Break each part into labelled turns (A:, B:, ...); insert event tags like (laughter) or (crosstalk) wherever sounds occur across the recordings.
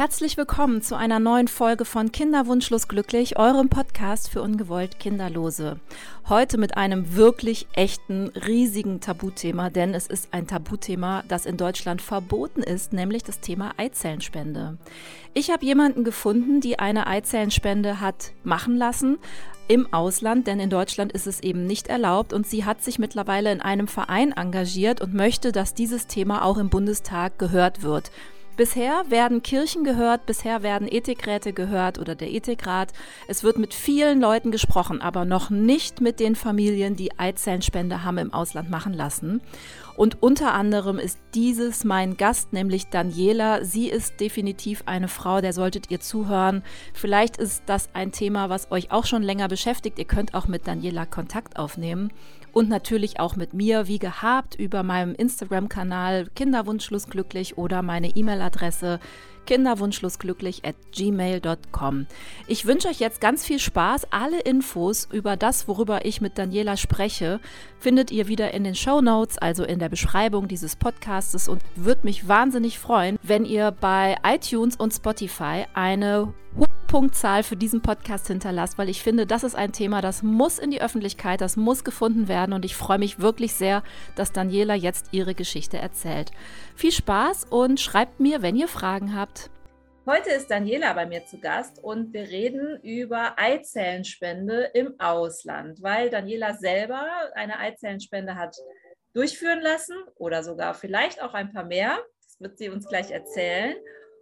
A: Herzlich willkommen zu einer neuen Folge von Kinderwunschlos glücklich, eurem Podcast für ungewollt Kinderlose. Heute mit einem wirklich echten, riesigen Tabuthema, denn es ist ein Tabuthema, das in Deutschland verboten ist, nämlich das Thema Eizellenspende. Ich habe jemanden gefunden, die eine Eizellenspende hat machen lassen, im Ausland, denn in Deutschland ist es eben nicht erlaubt und sie hat sich mittlerweile in einem Verein engagiert und möchte, dass dieses Thema auch im Bundestag gehört wird. Bisher werden Kirchen gehört, bisher werden Ethikräte gehört oder der Ethikrat. Es wird mit vielen Leuten gesprochen, aber noch nicht mit den Familien, die Eizellenspende haben im Ausland machen lassen. Und unter anderem ist dieses mein Gast, nämlich Daniela. Sie ist definitiv eine Frau, der solltet ihr zuhören. Vielleicht ist das ein Thema, was euch auch schon länger beschäftigt. Ihr könnt auch mit Daniela Kontakt aufnehmen und natürlich auch mit mir, wie gehabt, über meinem Instagram-Kanal Kinderwunschschlussglücklich oder meine E-Mail-Adresse kinderwunschlosglücklich at gmail.com. Ich wünsche euch jetzt ganz viel Spaß. Alle Infos über das, worüber ich mit Daniela spreche, findet ihr wieder in den Show Notes, also in der Beschreibung dieses Podcastes und würde mich wahnsinnig freuen, wenn ihr bei iTunes und Spotify eine Punktzahl für diesen Podcast hinterlasst, weil ich finde, das ist ein Thema, das muss in die Öffentlichkeit, das muss gefunden werden und ich freue mich wirklich sehr, dass Daniela jetzt ihre Geschichte erzählt. Viel Spaß und schreibt mir, wenn ihr Fragen habt.
B: Heute ist Daniela bei mir zu Gast und wir reden über Eizellenspende im Ausland, weil Daniela selber eine Eizellenspende hat durchführen lassen oder sogar vielleicht auch ein paar mehr. Das wird sie uns gleich erzählen.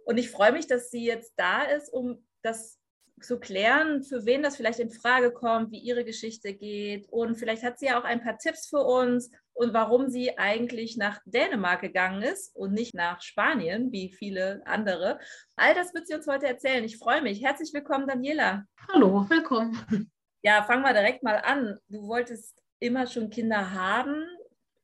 B: Und ich freue mich, dass sie jetzt da ist, um das zu klären, für wen das vielleicht in Frage kommt, wie ihre Geschichte geht. Und vielleicht hat sie ja auch ein paar Tipps für uns und warum sie eigentlich nach Dänemark gegangen ist und nicht nach Spanien, wie viele andere. All das wird sie uns heute erzählen. Ich freue mich. Herzlich willkommen, Daniela.
C: Hallo, willkommen.
B: Ja, fangen wir direkt mal an. Du wolltest immer schon Kinder haben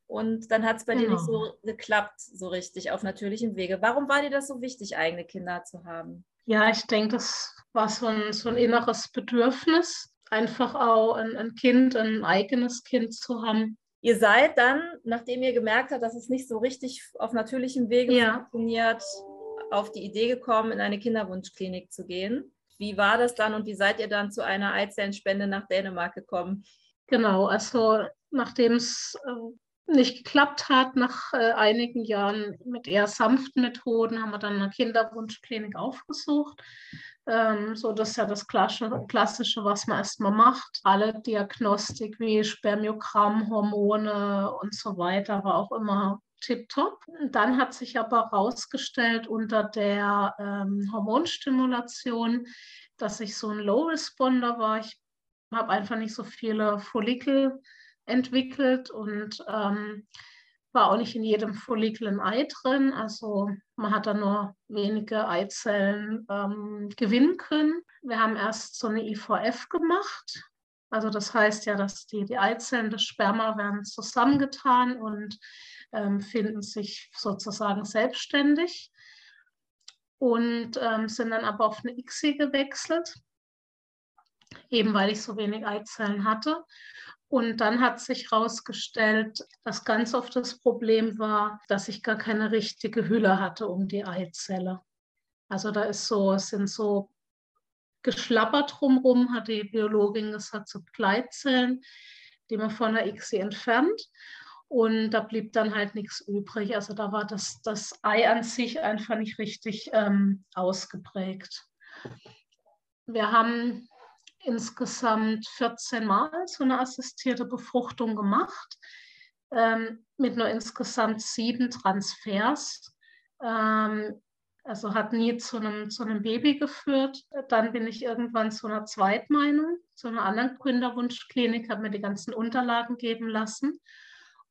B: und dann hat es bei genau. dir nicht so genau. geklappt, so richtig auf natürlichem Wege. Warum war dir das so wichtig, eigene Kinder zu haben?
C: Ja, ich denke, das war so ein, so ein inneres Bedürfnis, einfach auch ein, ein Kind, ein eigenes Kind zu haben.
B: Ihr seid dann, nachdem ihr gemerkt habt, dass es nicht so richtig auf natürlichem Wege ja. funktioniert, auf die Idee gekommen, in eine Kinderwunschklinik zu gehen. Wie war das dann und wie seid ihr dann zu einer Eizellenspende nach Dänemark gekommen?
C: Genau, also nachdem es äh, nicht geklappt hat, nach äh, einigen Jahren mit eher sanften Methoden, haben wir dann eine Kinderwunschklinik aufgesucht. Ähm, so, das ist ja das Klassische, Klassische, was man erstmal macht. Alle Diagnostik wie Spermiogramm, Hormone und so weiter war auch immer tipptopp. Dann hat sich aber herausgestellt unter der ähm, Hormonstimulation, dass ich so ein Low Responder war. Ich habe einfach nicht so viele Follikel entwickelt und ähm, war auch nicht in jedem Follikel ein Ei drin. Also man hat da nur wenige Eizellen ähm, gewinnen können. Wir haben erst so eine IVF gemacht. Also das heißt ja, dass die, die Eizellen des Sperma werden zusammengetan und ähm, finden sich sozusagen selbstständig und ähm, sind dann aber auf eine ICSI gewechselt, eben weil ich so wenig Eizellen hatte. Und dann hat sich herausgestellt, dass ganz oft das Problem war, dass ich gar keine richtige Hülle hatte um die Eizelle. Also da ist so, es sind so geschlappert drumherum, hat die Biologin gesagt, so Gleitzellen, die man von der ICSI entfernt. Und da blieb dann halt nichts übrig. Also da war das, das Ei an sich einfach nicht richtig ähm, ausgeprägt. Wir haben insgesamt 14 Mal so eine assistierte Befruchtung gemacht, ähm, mit nur insgesamt sieben Transfers. Ähm, also hat nie zu einem, zu einem Baby geführt. Dann bin ich irgendwann zu einer Zweitmeinung, zu einer anderen Kinderwunschklinik, habe mir die ganzen Unterlagen geben lassen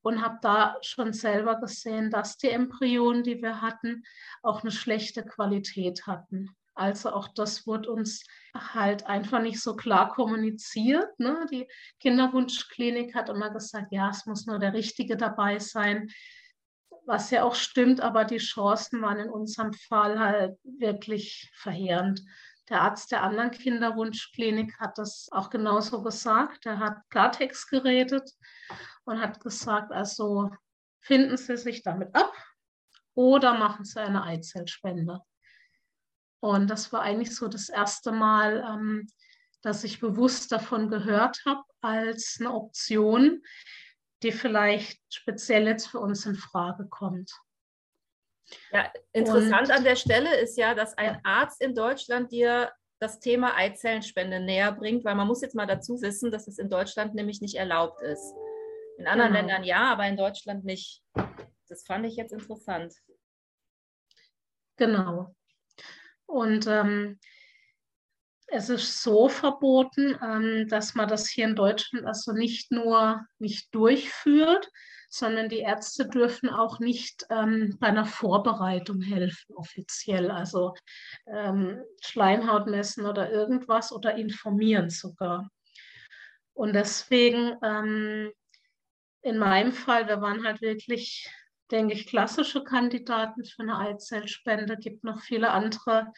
C: und habe da schon selber gesehen, dass die Embryonen, die wir hatten, auch eine schlechte Qualität hatten. Also auch das wurde uns halt einfach nicht so klar kommuniziert. Ne? Die Kinderwunschklinik hat immer gesagt, ja, es muss nur der Richtige dabei sein, was ja auch stimmt, aber die Chancen waren in unserem Fall halt wirklich verheerend. Der Arzt der anderen Kinderwunschklinik hat das auch genauso gesagt. Er hat Klartext geredet und hat gesagt, also finden Sie sich damit ab oder machen Sie eine Eizellspende. Und das war eigentlich so das erste Mal, ähm, dass ich bewusst davon gehört habe als eine Option, die vielleicht speziell jetzt für uns in Frage kommt.
B: Ja, interessant Und, an der Stelle ist ja, dass ein Arzt in Deutschland dir das Thema Eizellenspende näher bringt, weil man muss jetzt mal dazu wissen, dass es in Deutschland nämlich nicht erlaubt ist. In anderen genau. Ländern ja, aber in Deutschland nicht. Das fand ich jetzt interessant.
C: Genau. Und ähm, es ist so verboten, ähm, dass man das hier in Deutschland also nicht nur nicht durchführt, sondern die Ärzte dürfen auch nicht ähm, bei einer Vorbereitung helfen, offiziell, also ähm, Schleimhaut messen oder irgendwas oder informieren sogar. Und deswegen, ähm, in meinem Fall, wir waren halt wirklich, denke ich, klassische Kandidaten für eine Eizellspende, gibt noch viele andere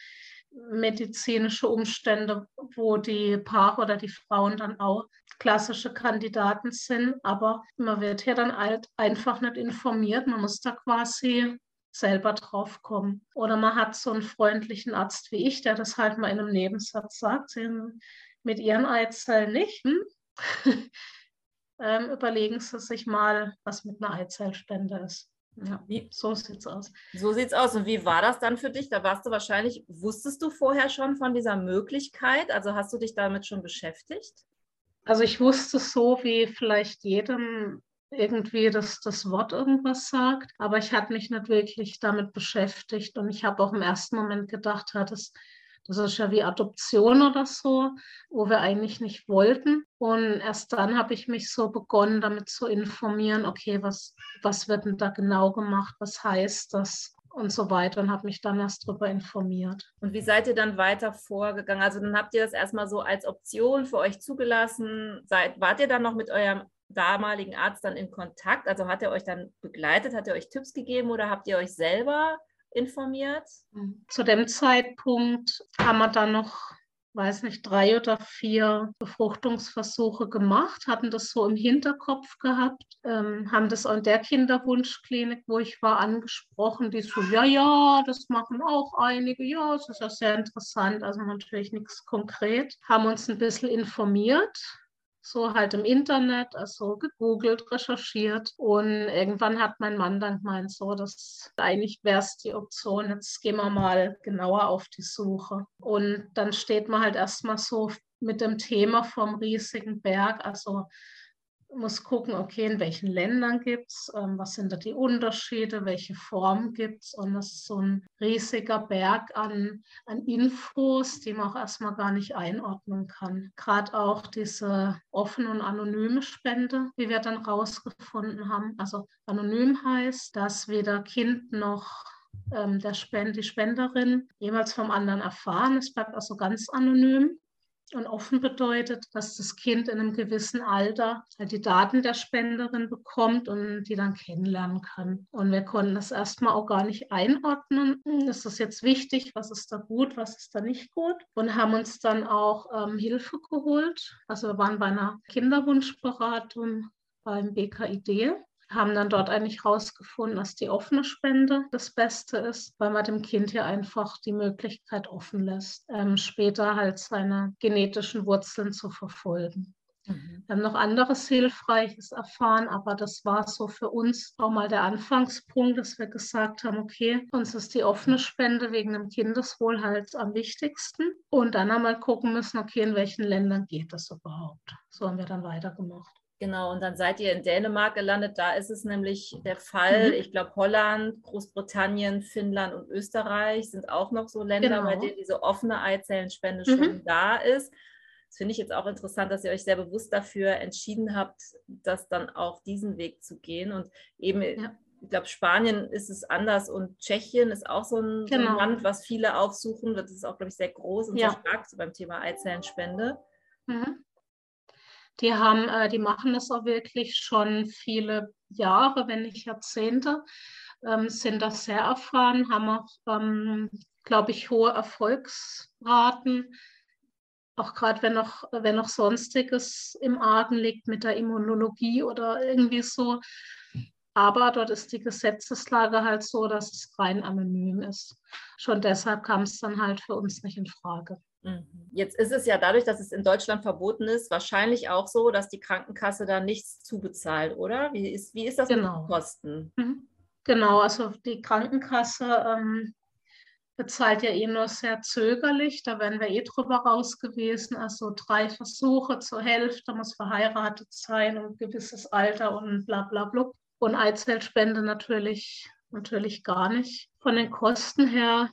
C: medizinische Umstände, wo die Paare oder die Frauen dann auch klassische Kandidaten sind. Aber man wird hier dann halt einfach nicht informiert. Man muss da quasi selber drauf kommen. Oder man hat so einen freundlichen Arzt wie ich, der das halt mal in einem Nebensatz sagt. Mit ihren Eizellen nicht. Hm? (laughs) ähm, überlegen Sie sich mal, was mit einer Eizellspende ist. Ja, wie, so sieht's aus.
B: So sieht's aus. Und wie war das dann für dich? Da warst du wahrscheinlich, wusstest du vorher schon von dieser Möglichkeit? Also hast du dich damit schon beschäftigt?
C: Also ich wusste so, wie vielleicht jedem irgendwie das, das Wort irgendwas sagt, aber ich hatte mich nicht wirklich damit beschäftigt und ich habe auch im ersten Moment gedacht, das das ist ja wie Adoption oder so, wo wir eigentlich nicht wollten. Und erst dann habe ich mich so begonnen, damit zu informieren, okay, was, was wird denn da genau gemacht, was heißt das und so weiter und habe mich dann erst darüber informiert.
B: Und wie seid ihr dann weiter vorgegangen? Also dann habt ihr das erstmal so als Option für euch zugelassen. Seid, wart ihr dann noch mit eurem damaligen Arzt dann in Kontakt? Also hat er euch dann begleitet, hat er euch Tipps gegeben oder habt ihr euch selber informiert?
C: Zu dem Zeitpunkt haben wir dann noch, weiß nicht, drei oder vier Befruchtungsversuche gemacht, hatten das so im Hinterkopf gehabt, ähm, haben das in der Kinderwunschklinik, wo ich war, angesprochen, die so, ja, ja, das machen auch einige, ja, es ist ja sehr interessant, also natürlich nichts konkret, haben uns ein bisschen informiert so halt im Internet, also gegoogelt, recherchiert. Und irgendwann hat mein Mann dann gemeint, so, das eigentlich wäre es die Option, jetzt gehen wir mal genauer auf die Suche. Und dann steht man halt erstmal so mit dem Thema vom riesigen Berg, also muss gucken, okay, in welchen Ländern gibt es, ähm, was sind da die Unterschiede, welche Formen gibt es. Und das ist so ein riesiger Berg an, an Infos, die man auch erstmal gar nicht einordnen kann. Gerade auch diese offene und anonyme Spende, wie wir dann rausgefunden haben. Also anonym heißt, dass weder Kind noch ähm, der Spend, die Spenderin jemals vom anderen erfahren. Es bleibt also ganz anonym. Und offen bedeutet, dass das Kind in einem gewissen Alter halt die Daten der Spenderin bekommt und die dann kennenlernen kann. Und wir konnten das erstmal auch gar nicht einordnen. Ist das jetzt wichtig? Was ist da gut? Was ist da nicht gut? Und haben uns dann auch ähm, Hilfe geholt. Also wir waren bei einer Kinderwunschberatung beim BKID haben dann dort eigentlich herausgefunden, dass die offene Spende das Beste ist, weil man dem Kind hier einfach die Möglichkeit offen lässt, ähm, später halt seine genetischen Wurzeln zu verfolgen. Mhm. Wir haben noch anderes Hilfreiches erfahren, aber das war so für uns auch mal der Anfangspunkt, dass wir gesagt haben, okay, uns ist die offene Spende wegen dem Kindeswohl halt am wichtigsten. Und dann einmal gucken müssen, okay, in welchen Ländern geht das überhaupt. So haben wir dann weitergemacht.
B: Genau, und dann seid ihr in Dänemark gelandet. Da ist es nämlich der Fall. Mhm. Ich glaube, Holland, Großbritannien, Finnland und Österreich sind auch noch so Länder, genau. bei denen diese offene Eizellenspende mhm. schon da ist. Das finde ich jetzt auch interessant, dass ihr euch sehr bewusst dafür entschieden habt, das dann auch diesen Weg zu gehen. Und eben, ja. ich glaube, Spanien ist es anders und Tschechien ist auch so ein, genau. so ein. Land, was viele aufsuchen. Das ist auch, glaube ich, sehr groß und ja. sehr stark so beim Thema Eizellenspende. Mhm.
C: Die haben, äh, die machen das auch wirklich schon viele Jahre, wenn nicht Jahrzehnte, ähm, sind das sehr erfahren, haben auch, ähm, glaube ich, hohe Erfolgsraten. Auch gerade wenn noch, wenn noch Sonstiges im Argen liegt mit der Immunologie oder irgendwie so. Aber dort ist die Gesetzeslage halt so, dass es rein anonym ist. Schon deshalb kam es dann halt für uns nicht in Frage.
B: Mhm. Jetzt ist es ja dadurch, dass es in Deutschland verboten ist, wahrscheinlich auch so, dass die Krankenkasse da nichts zubezahlt, oder? Wie ist, wie ist das
C: genau.
B: mit den Kosten?
C: Mhm. Genau, also die Krankenkasse ähm, bezahlt ja eh nur sehr zögerlich. Da wären wir eh drüber raus gewesen. Also drei Versuche zur Hälfte muss verheiratet sein und ein gewisses Alter und bla bla bla. Und Eizellspende natürlich, natürlich gar nicht. Von den Kosten her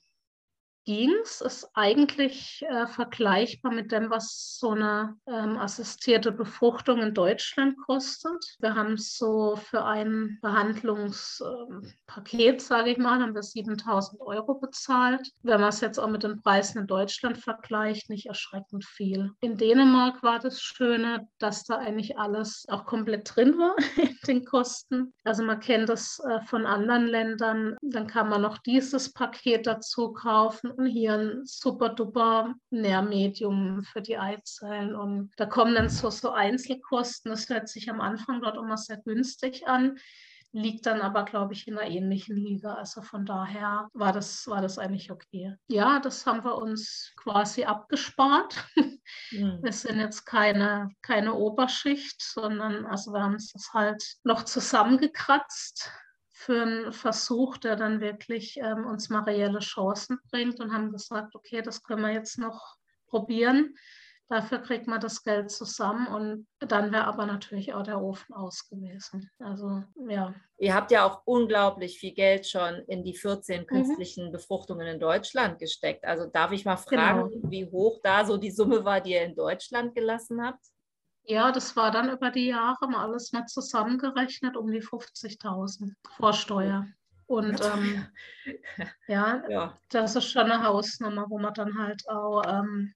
C: ging es, ist eigentlich äh, vergleichbar mit dem, was so eine ähm, assistierte Befruchtung in Deutschland kostet. Wir haben so für ein Behandlungspaket, sage ich mal, haben wir 7000 Euro bezahlt. Wenn man es jetzt auch mit den Preisen in Deutschland vergleicht, nicht erschreckend viel. In Dänemark war das Schöne, dass da eigentlich alles auch komplett drin war (laughs) in den Kosten. Also man kennt das äh, von anderen Ländern. Dann kann man noch dieses Paket dazu kaufen hier ein super duper Nährmedium für die Eizellen. Und da kommen dann so, so Einzelkosten. Das hört sich am Anfang dort immer sehr günstig an liegt dann aber, glaube ich, in einer ähnlichen Liga. Also von daher war das, war das eigentlich okay. Ja, das haben wir uns quasi abgespart. Mhm. Wir sind jetzt keine, keine Oberschicht, sondern also wir haben es halt noch zusammengekratzt für einen Versuch, der dann wirklich ähm, uns mal reelle Chancen bringt und haben gesagt, okay, das können wir jetzt noch probieren. Dafür kriegt man das Geld zusammen und dann wäre aber natürlich auch der Ofen aus gewesen. Also ja.
B: Ihr habt ja auch unglaublich viel Geld schon in die 14 mhm. künstlichen Befruchtungen in Deutschland gesteckt. Also darf ich mal fragen, genau. wie hoch da so die Summe war, die ihr in Deutschland gelassen habt?
C: Ja, das war dann über die Jahre mal alles mal zusammengerechnet um die 50.000 Vorsteuer. Und ähm, (laughs) ja, ja, das ist schon eine Hausnummer, wo man dann halt auch, ähm,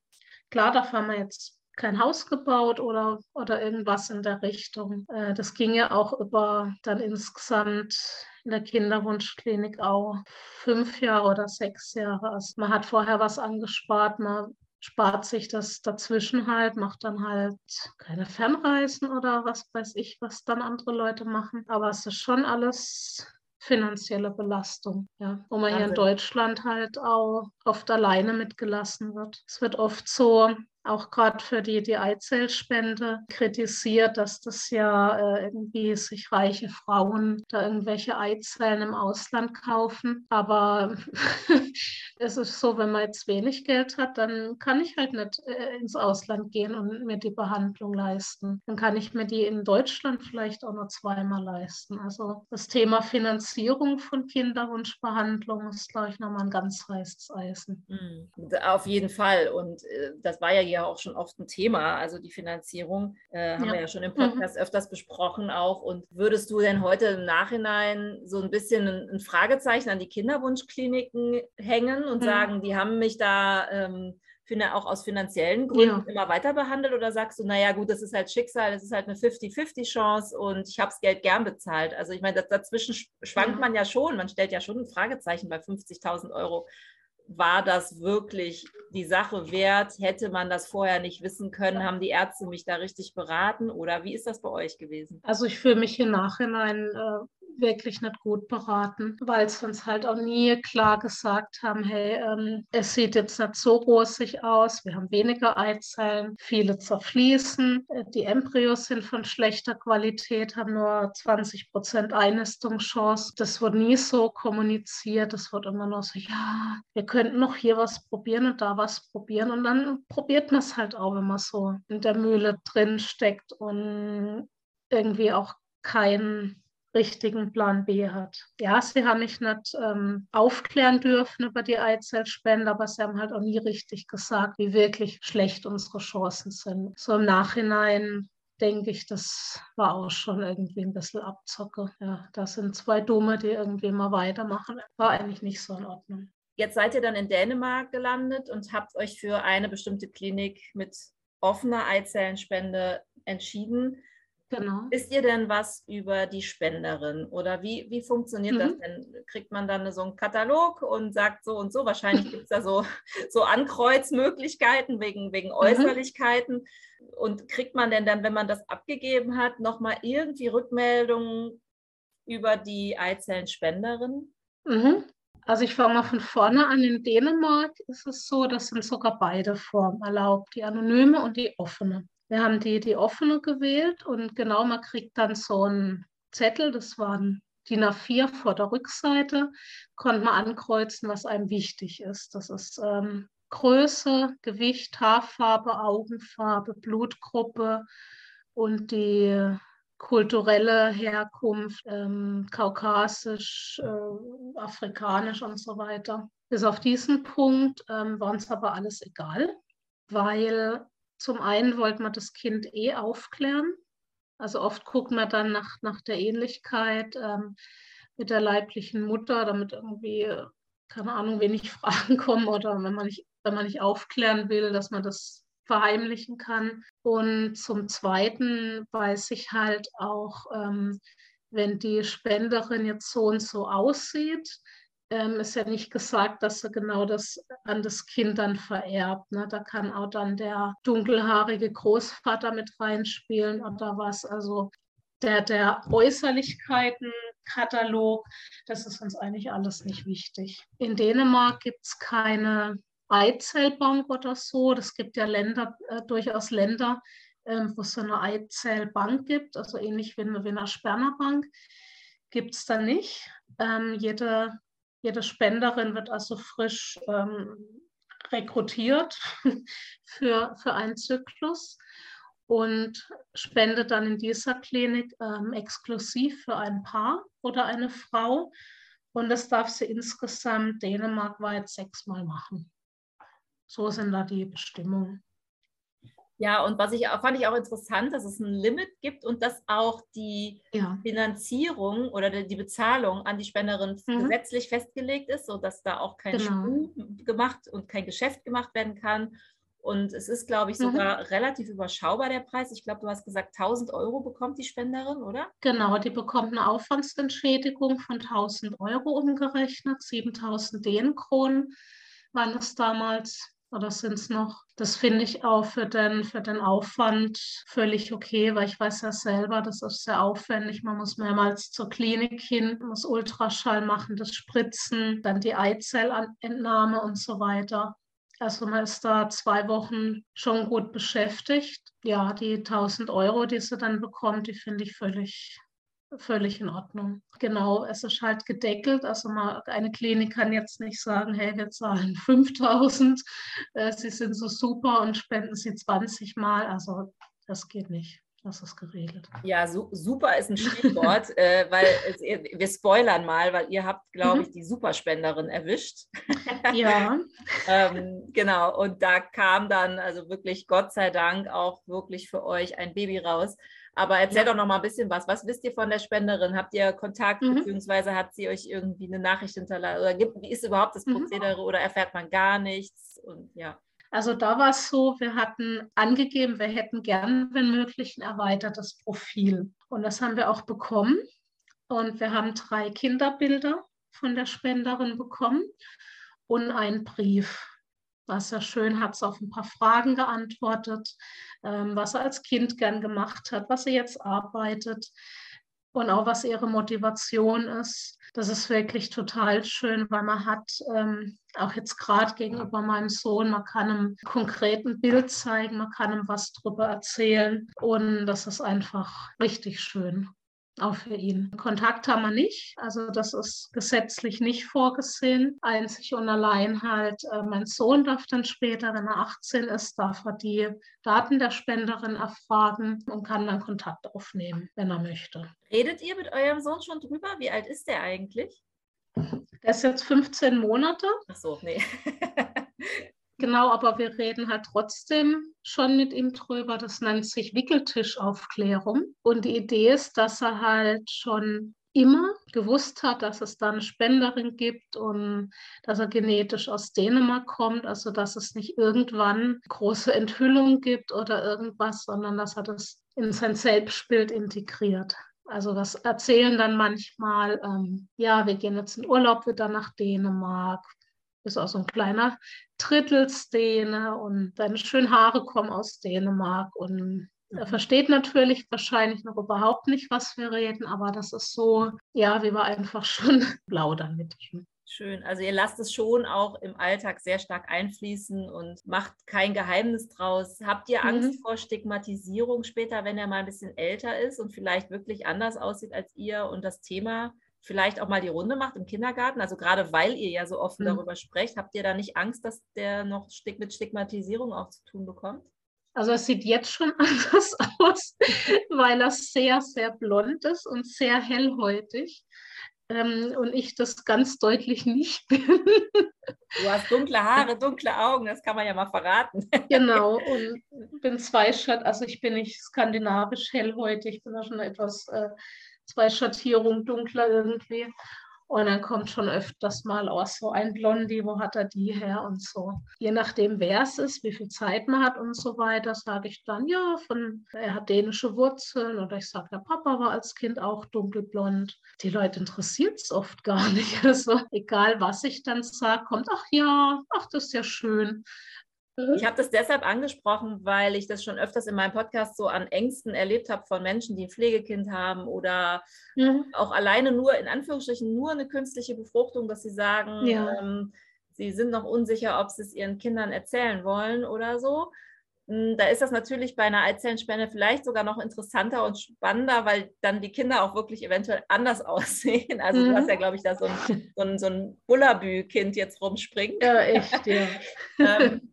C: klar, dafür haben wir jetzt kein Haus gebaut oder, oder irgendwas in der Richtung. Äh, das ging ja auch über dann insgesamt in der Kinderwunschklinik auch fünf Jahre oder sechs Jahre. Also man hat vorher was angespart, man spart sich das dazwischen halt, macht dann halt keine Fernreisen oder was weiß ich, was dann andere Leute machen. Aber es ist schon alles finanzielle Belastung, ja, wo man hier in Deutschland halt auch oft alleine mitgelassen wird. Es wird oft so auch gerade für die, die Eizellspende kritisiert, dass das ja äh, irgendwie sich reiche Frauen da irgendwelche Eizellen im Ausland kaufen. Aber (laughs) es ist so, wenn man jetzt wenig Geld hat, dann kann ich halt nicht äh, ins Ausland gehen und mir die Behandlung leisten. Dann kann ich mir die in Deutschland vielleicht auch nur zweimal leisten. Also das Thema Finanzierung von Kinderwunschbehandlung ist, glaube ich, nochmal ein ganz heißes Eisen.
B: Mhm. Auf jeden Fall. Und äh, das war ja ja auch schon oft ein Thema. Also die Finanzierung äh, haben ja. wir ja schon im Podcast mhm. öfters besprochen auch. Und würdest du denn heute im Nachhinein so ein bisschen ein, Fragezeichen an die Kinderwunschkliniken hängen und mhm. sagen, die haben mich da ähm, auch aus finanziellen Gründen ja. immer weiter behandelt oder sagst du, naja gut, das ist halt Schicksal, das ist halt eine 50-50 Chance und ich habe das Geld gern bezahlt. Also ich meine, dazwischen schwankt ja. man ja schon, man stellt ja schon ein Fragezeichen bei 50.000 Euro war das wirklich die Sache wert? Hätte man das vorher nicht wissen können? Haben die Ärzte mich da richtig beraten oder wie ist das bei euch gewesen?
C: Also ich fühle mich im Nachhinein äh, wirklich nicht gut beraten, weil sie uns halt auch nie klar gesagt haben, hey, ähm, es sieht jetzt nicht so rosig aus, wir haben weniger Eizellen, viele zerfließen, äh, die Embryos sind von schlechter Qualität, haben nur 20 Prozent Einnistungschance. Das wird nie so kommuniziert, es wird immer nur so, ja, wir könnten noch hier was probieren und da was probieren und dann probiert man es halt auch, wenn man so in der Mühle drin steckt und irgendwie auch kein richtigen Plan B hat. Ja, sie haben mich nicht ähm, aufklären dürfen über die Eizellspende, aber sie haben halt auch nie richtig gesagt, wie wirklich schlecht unsere Chancen sind. So im Nachhinein denke ich, das war auch schon irgendwie ein bisschen Abzocke. Ja, da sind zwei Dumme, die irgendwie mal weitermachen. War eigentlich nicht so in Ordnung.
B: Jetzt seid ihr dann in Dänemark gelandet und habt euch für eine bestimmte Klinik mit offener Eizellenspende entschieden. Genau. Wisst ihr denn was über die Spenderin oder wie, wie funktioniert mhm. das denn? Kriegt man dann so einen Katalog und sagt so und so? Wahrscheinlich (laughs) gibt es da so, so Ankreuzmöglichkeiten wegen, wegen mhm. Äußerlichkeiten. Mhm. Und kriegt man denn dann, wenn man das abgegeben hat, nochmal irgendwie Rückmeldungen über die Eizellenspenderin?
C: Mhm. Also ich fange mal von vorne an. In Dänemark ist es so, das sind sogar beide Formen erlaubt, die anonyme und die offene. Wir haben die, die offene gewählt und genau, man kriegt dann so einen Zettel, das waren DIN A4 vor der Rückseite, konnte man ankreuzen, was einem wichtig ist. Das ist ähm, Größe, Gewicht, Haarfarbe, Augenfarbe, Blutgruppe und die kulturelle Herkunft, ähm, kaukasisch, äh, afrikanisch und so weiter. Bis auf diesen Punkt ähm, war uns aber alles egal, weil zum einen wollte man das Kind eh aufklären. Also oft guckt man dann nach, nach der Ähnlichkeit ähm, mit der leiblichen Mutter, damit irgendwie, keine Ahnung, (laughs) wenig Fragen kommen oder wenn man nicht, wenn man nicht aufklären will, dass man das verheimlichen kann. Und zum Zweiten weiß ich halt auch, ähm, wenn die Spenderin jetzt so und so aussieht, ähm, ist ja nicht gesagt, dass sie genau das an das Kind dann vererbt. Ne? Da kann auch dann der dunkelhaarige Großvater mit reinspielen oder was. Also der, der Äußerlichkeitenkatalog, das ist uns eigentlich alles nicht wichtig. In Dänemark gibt es keine Eizellbank oder so. Das gibt ja Länder, äh, durchaus Länder, ähm, wo es so eine Eizellbank gibt, also ähnlich wie eine, wie eine Spermabank, gibt es da nicht. Ähm, jede jede Spenderin wird also frisch ähm, rekrutiert (laughs) für, für einen Zyklus und spendet dann in dieser Klinik ähm, exklusiv für ein Paar oder eine Frau. Und das darf sie insgesamt dänemarkweit sechsmal machen. So sind da die Bestimmungen.
B: Ja, und was ich fand ich auch interessant, dass es ein Limit gibt und dass auch die ja. Finanzierung oder die Bezahlung an die Spenderin mhm. gesetzlich festgelegt ist, sodass da auch kein genau. gemacht und kein Geschäft gemacht werden kann. Und es ist, glaube ich, mhm. sogar mhm. relativ überschaubar der Preis. Ich glaube, du hast gesagt, 1000 Euro bekommt die Spenderin, oder?
C: Genau, die bekommt eine Aufwandsentschädigung von 1000 Euro umgerechnet, 7000 D-Kronen waren es damals oder sind es noch? Das finde ich auch für den, für den Aufwand völlig okay, weil ich weiß ja selber, das ist sehr aufwendig. Man muss mehrmals zur Klinik hin, muss Ultraschall machen, das Spritzen, dann die Eizellentnahme und so weiter. Also man ist da zwei Wochen schon gut beschäftigt. Ja, die 1000 Euro, die sie dann bekommt, die finde ich völlig völlig in Ordnung. Genau, es ist halt gedeckelt. Also mal, eine Klinik kann jetzt nicht sagen, hey, wir zahlen (laughs) 5000, äh, Sie sind so super und spenden Sie 20 Mal. Also das geht nicht. Das ist geregelt.
B: Ja, su super ist ein (laughs) Stichwort, äh, weil es, wir spoilern mal, weil ihr habt, glaube mhm. ich, die Superspenderin erwischt. (laughs)
C: Ja.
B: ähm, genau, und da kam dann also wirklich Gott sei Dank auch wirklich für euch ein Baby raus. Aber erzähl ja. doch noch mal ein bisschen was. Was wisst ihr von der Spenderin? Habt ihr Kontakt, mhm. beziehungsweise hat sie euch irgendwie eine Nachricht hinterlassen? Oder gibt, wie ist überhaupt das mhm. Prozedere mhm. oder erfährt man gar nichts? Und ja.
C: Also da war es so, wir hatten angegeben, wir hätten gern, wenn möglich, ein erweitertes Profil. Und das haben wir auch bekommen. Und wir haben drei Kinderbilder von der Spenderin bekommen und einen Brief war sehr schön, hat es auf ein paar Fragen geantwortet, ähm, was er als Kind gern gemacht hat, was er jetzt arbeitet und auch was ihre Motivation ist. Das ist wirklich total schön, weil man hat ähm, auch jetzt gerade gegenüber meinem Sohn, man kann einem konkreten Bild zeigen, man kann ihm was drüber erzählen und das ist einfach richtig schön auch für ihn. Kontakt haben wir nicht, also das ist gesetzlich nicht vorgesehen. Einzig und allein halt, äh, mein Sohn darf dann später, wenn er 18 ist, darf er die Daten der Spenderin erfragen und kann dann Kontakt aufnehmen, wenn er möchte.
B: Redet ihr mit eurem Sohn schon drüber? Wie alt ist der eigentlich?
C: Der ist jetzt 15 Monate.
B: Ach so, nee. (laughs)
C: Genau, aber wir reden halt trotzdem schon mit ihm drüber. Das nennt sich Wickeltischaufklärung. Und die Idee ist, dass er halt schon immer gewusst hat, dass es da eine Spenderin gibt und dass er genetisch aus Dänemark kommt, also dass es nicht irgendwann große Enthüllung gibt oder irgendwas, sondern dass er das in sein Selbstbild integriert. Also das erzählen dann manchmal, ähm, ja, wir gehen jetzt in Urlaub wieder nach Dänemark, ist auch so ein kleiner Trittelsdäne und deine schönen Haare kommen aus Dänemark und Er mhm. versteht natürlich wahrscheinlich noch überhaupt nicht, was wir reden, aber das ist so, ja, wie wir einfach schon (laughs) plaudern mit ihm.
B: Schön. Also ihr lasst es schon auch im Alltag sehr stark einfließen und macht kein Geheimnis draus. Habt ihr Angst mhm. vor Stigmatisierung später, wenn er mal ein bisschen älter ist und vielleicht wirklich anders aussieht als ihr und das Thema vielleicht auch mal die Runde macht im Kindergarten? Also gerade weil ihr ja so offen mhm. darüber sprecht, habt ihr da nicht Angst, dass der noch mit Stigmatisierung auch zu tun bekommt?
C: Also es sieht jetzt schon (laughs) anders aus, weil er sehr, sehr blond ist und sehr hellhäutig. Ähm, und ich das ganz deutlich nicht (laughs) bin.
B: Du hast dunkle Haare, dunkle Augen, das kann man ja mal verraten.
C: Genau, (laughs) und bin Zweischatt, also ich bin nicht skandinavisch hellhäutig, ich bin da schon etwas äh, zwei Schattierungen dunkler irgendwie. Und dann kommt schon öfters mal aus, so ein Blondie, wo hat er die her und so. Je nachdem, wer es ist, wie viel Zeit man hat und so weiter, sage ich dann, ja, von, er hat dänische Wurzeln oder ich sage, der Papa war als Kind auch dunkelblond. Die Leute interessiert es oft gar (laughs) nicht. Also egal, was ich dann sage, kommt, ach ja, ach, das ist ja schön.
B: Ich habe das deshalb angesprochen, weil ich das schon öfters in meinem Podcast so an Ängsten erlebt habe von Menschen, die ein Pflegekind haben oder mhm. auch alleine nur, in Anführungsstrichen, nur eine künstliche Befruchtung, dass sie sagen, ja. ähm, sie sind noch unsicher, ob sie es ihren Kindern erzählen wollen oder so. Hm, da ist das natürlich bei einer Eizellenspende vielleicht sogar noch interessanter und spannender, weil dann die Kinder auch wirklich eventuell anders (laughs) aussehen. Also mhm. du hast ja, glaube ich, da so ein, so ein, so ein Bullabü-Kind jetzt rumspringt.
C: Ja, echt, ja. (laughs)
B: ähm,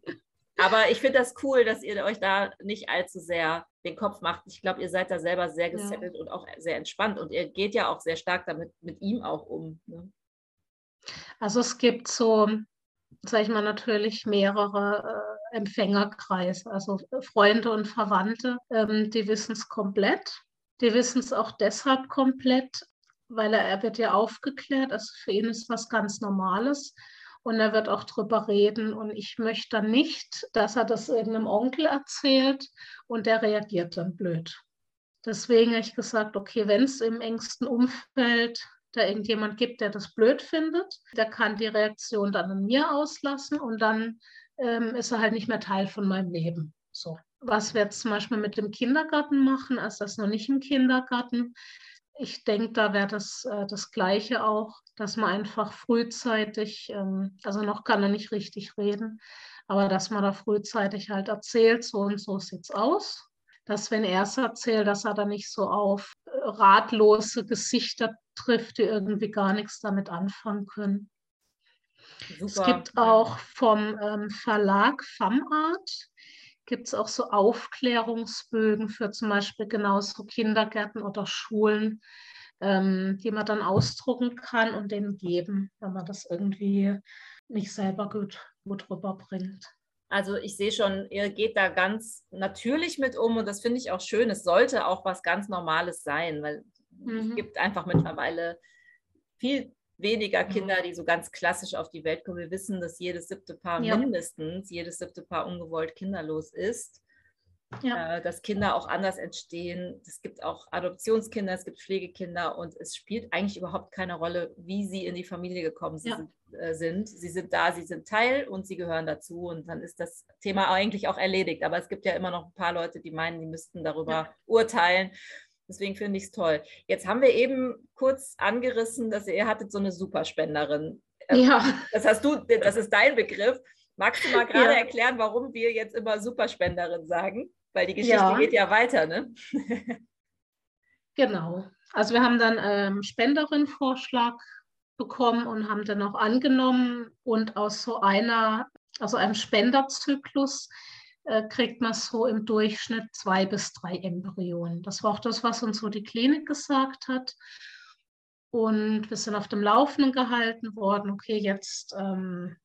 B: aber ich finde das cool, dass ihr euch da nicht allzu sehr den Kopf macht. Ich glaube, ihr seid da selber sehr gesettelt ja. und auch sehr entspannt und ihr geht ja auch sehr stark damit mit ihm auch um. Ne?
C: Also es gibt so, sage ich mal, natürlich mehrere äh, Empfängerkreise, also Freunde und Verwandte, ähm, die wissen es komplett. Die wissen es auch deshalb komplett, weil er, er wird ja aufgeklärt. Also für ihn ist was ganz Normales und er wird auch drüber reden. Und ich möchte nicht, dass er das irgendeinem Onkel erzählt und der reagiert dann blöd. Deswegen habe ich gesagt, okay, wenn es im engsten Umfeld da irgendjemand gibt, der das blöd findet, der kann die Reaktion dann an mir auslassen und dann ähm, ist er halt nicht mehr Teil von meinem Leben. So. Was wir jetzt zum Beispiel mit dem Kindergarten machen, also das noch nicht im Kindergarten, ich denke, da wäre das äh, das Gleiche auch, dass man einfach frühzeitig, ähm, also noch kann er nicht richtig reden, aber dass man da frühzeitig halt erzählt, so und so sieht es aus. Dass, wenn er es erzählt, dass er da nicht so auf äh, ratlose Gesichter trifft, die irgendwie gar nichts damit anfangen können. Super. Es gibt auch vom ähm, Verlag FAMArt, gibt es auch so Aufklärungsbögen für zum Beispiel genauso Kindergärten oder Schulen, ähm, die man dann ausdrucken kann und denen geben, wenn man das irgendwie nicht selber gut, gut rüberbringt.
B: Also ich sehe schon, ihr geht da ganz natürlich mit um und das finde ich auch schön. Es sollte auch was ganz Normales sein, weil mhm. es gibt einfach mittlerweile viel weniger Kinder, die so ganz klassisch auf die Welt kommen. Wir wissen, dass jedes siebte Paar ja. mindestens, jedes siebte Paar ungewollt kinderlos ist. Ja. Äh, dass Kinder auch anders entstehen. Es gibt auch Adoptionskinder, es gibt Pflegekinder und es spielt eigentlich überhaupt keine Rolle, wie sie in die Familie gekommen ja. sind, äh, sind. Sie sind da, sie sind Teil und sie gehören dazu und dann ist das Thema eigentlich auch erledigt. Aber es gibt ja immer noch ein paar Leute, die meinen, die müssten darüber ja. urteilen. Deswegen finde ich es toll. Jetzt haben wir eben kurz angerissen, dass ihr, ihr hattet so eine Superspenderin.
C: Ähm, ja.
B: Das hast du, das ist dein Begriff. Magst du mal gerade ja. erklären, warum wir jetzt immer Superspenderin sagen? Weil die Geschichte ja. geht ja weiter, ne?
C: genau. Also wir haben dann ähm, Spenderin-Vorschlag bekommen und haben dann auch angenommen und aus so einer, also einem Spenderzyklus kriegt man so im Durchschnitt zwei bis drei Embryonen. Das war auch das, was uns so die Klinik gesagt hat. Und wir sind auf dem Laufenden gehalten worden. Okay, jetzt, ähm,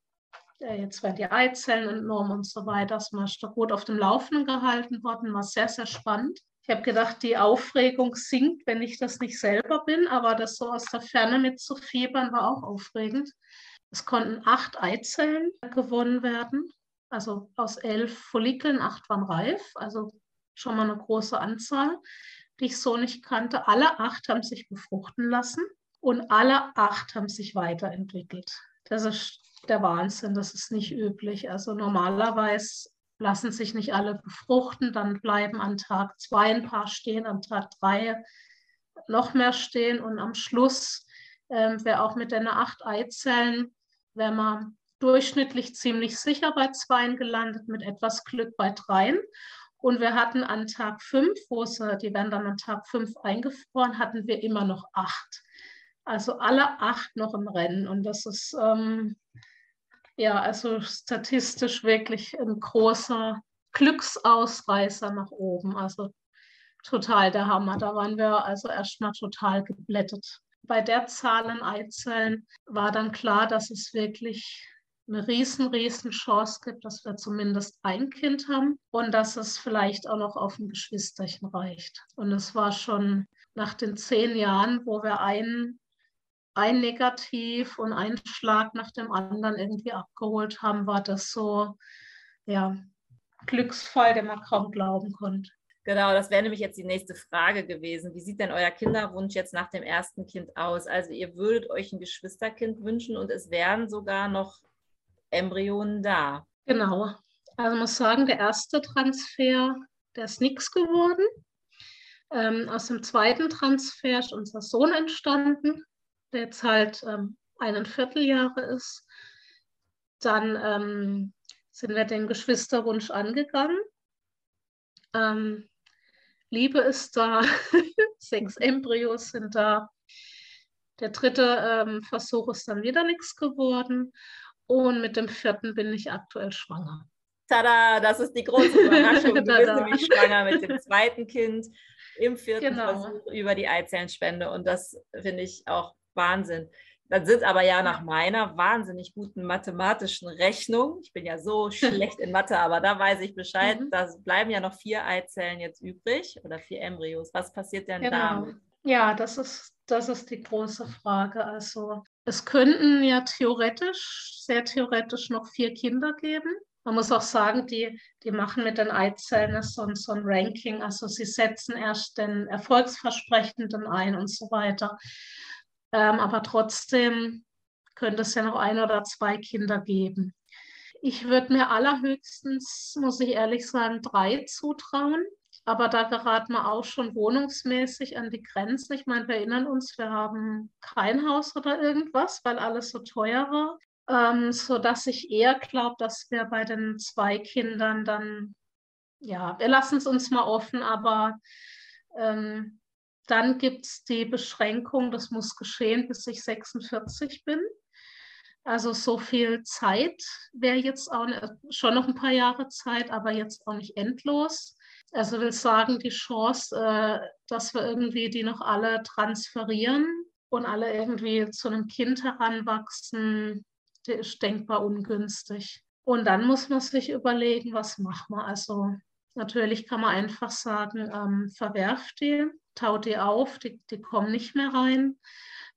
C: jetzt werden die Eizellen entnommen und so weiter. Das ist gut auf dem Laufenden gehalten worden. War sehr, sehr spannend. Ich habe gedacht, die Aufregung sinkt, wenn ich das nicht selber bin, aber das so aus der Ferne mitzufiebern war auch aufregend. Es konnten acht Eizellen gewonnen werden also aus elf Follikeln, acht waren reif, also schon mal eine große Anzahl, die ich so nicht kannte. Alle acht haben sich befruchten lassen und alle acht haben sich weiterentwickelt. Das ist der Wahnsinn, das ist nicht üblich. Also normalerweise lassen sich nicht alle befruchten, dann bleiben an Tag zwei ein paar stehen, an Tag drei noch mehr stehen und am Schluss ähm, wäre auch mit den acht Eizellen, wäre man durchschnittlich ziemlich sicher bei zweien gelandet, mit etwas Glück bei dreien. Und wir hatten an Tag fünf, wo sie, die werden dann an Tag fünf eingefroren, hatten wir immer noch acht. Also alle acht noch im Rennen. Und das ist ähm, ja also statistisch wirklich ein großer Glücksausreißer nach oben. Also total der Hammer. Da waren wir also erstmal total geblättet. Bei der Zahl an Eizellen war dann klar, dass es wirklich eine riesen, riesen Chance gibt, dass wir zumindest ein Kind haben und dass es vielleicht auch noch auf ein Geschwisterchen reicht. Und es war schon nach den zehn Jahren, wo wir ein, ein Negativ und einen Schlag nach dem anderen irgendwie abgeholt haben, war das so, ja, Glücksfall, den man kaum glauben konnte.
B: Genau, das wäre nämlich jetzt die nächste Frage gewesen. Wie sieht denn euer Kinderwunsch jetzt nach dem ersten Kind aus? Also ihr würdet euch ein Geschwisterkind wünschen und es wären sogar noch Embryonen da.
C: Genau. Also muss sagen, der erste Transfer, der ist nichts geworden. Ähm, aus dem zweiten Transfer ist unser Sohn entstanden, der jetzt halt ähm, ein Vierteljahre ist. Dann ähm, sind wir den Geschwisterwunsch angegangen. Ähm, Liebe ist da, (laughs) sechs Embryos sind da. Der dritte ähm, Versuch ist dann wieder nichts geworden. Und mit dem vierten bin ich aktuell schwanger.
B: Tada, das ist die große Überraschung. (laughs) Du bist nämlich schwanger mit dem zweiten Kind im vierten genau. Versuch über die Eizellenspende. Und das finde ich auch Wahnsinn. Das sind aber ja nach meiner wahnsinnig guten mathematischen Rechnung. Ich bin ja so (laughs) schlecht in Mathe, aber da weiß ich Bescheid. Mhm. Da bleiben ja noch vier Eizellen jetzt übrig oder vier Embryos. Was passiert denn genau. damit?
C: Ja, das ist, das ist die große Frage. Also es könnten ja theoretisch, sehr theoretisch noch vier Kinder geben. Man muss auch sagen, die, die machen mit den Eizellen so, so ein Ranking. Also sie setzen erst den Erfolgsversprechenden ein und so weiter. Ähm, aber trotzdem könnte es ja noch ein oder zwei Kinder geben. Ich würde mir allerhöchstens, muss ich ehrlich sagen, drei zutrauen. Aber da geraten wir auch schon wohnungsmäßig an die Grenzen. Ich meine, wir erinnern uns, wir haben kein Haus oder irgendwas, weil alles so teuer war. Ähm, sodass ich eher glaube, dass wir bei den zwei Kindern dann, ja, wir lassen es uns mal offen, aber ähm, dann gibt es die Beschränkung, das muss geschehen, bis ich 46 bin. Also so viel Zeit wäre jetzt auch ne, schon noch ein paar Jahre Zeit, aber jetzt auch nicht endlos. Also will sagen, die Chance, äh, dass wir irgendwie die noch alle transferieren und alle irgendwie zu einem Kind heranwachsen, die ist denkbar ungünstig. Und dann muss man sich überlegen, was machen wir. Also natürlich kann man einfach sagen, ähm, verwerft die, taut die auf, die, die kommen nicht mehr rein.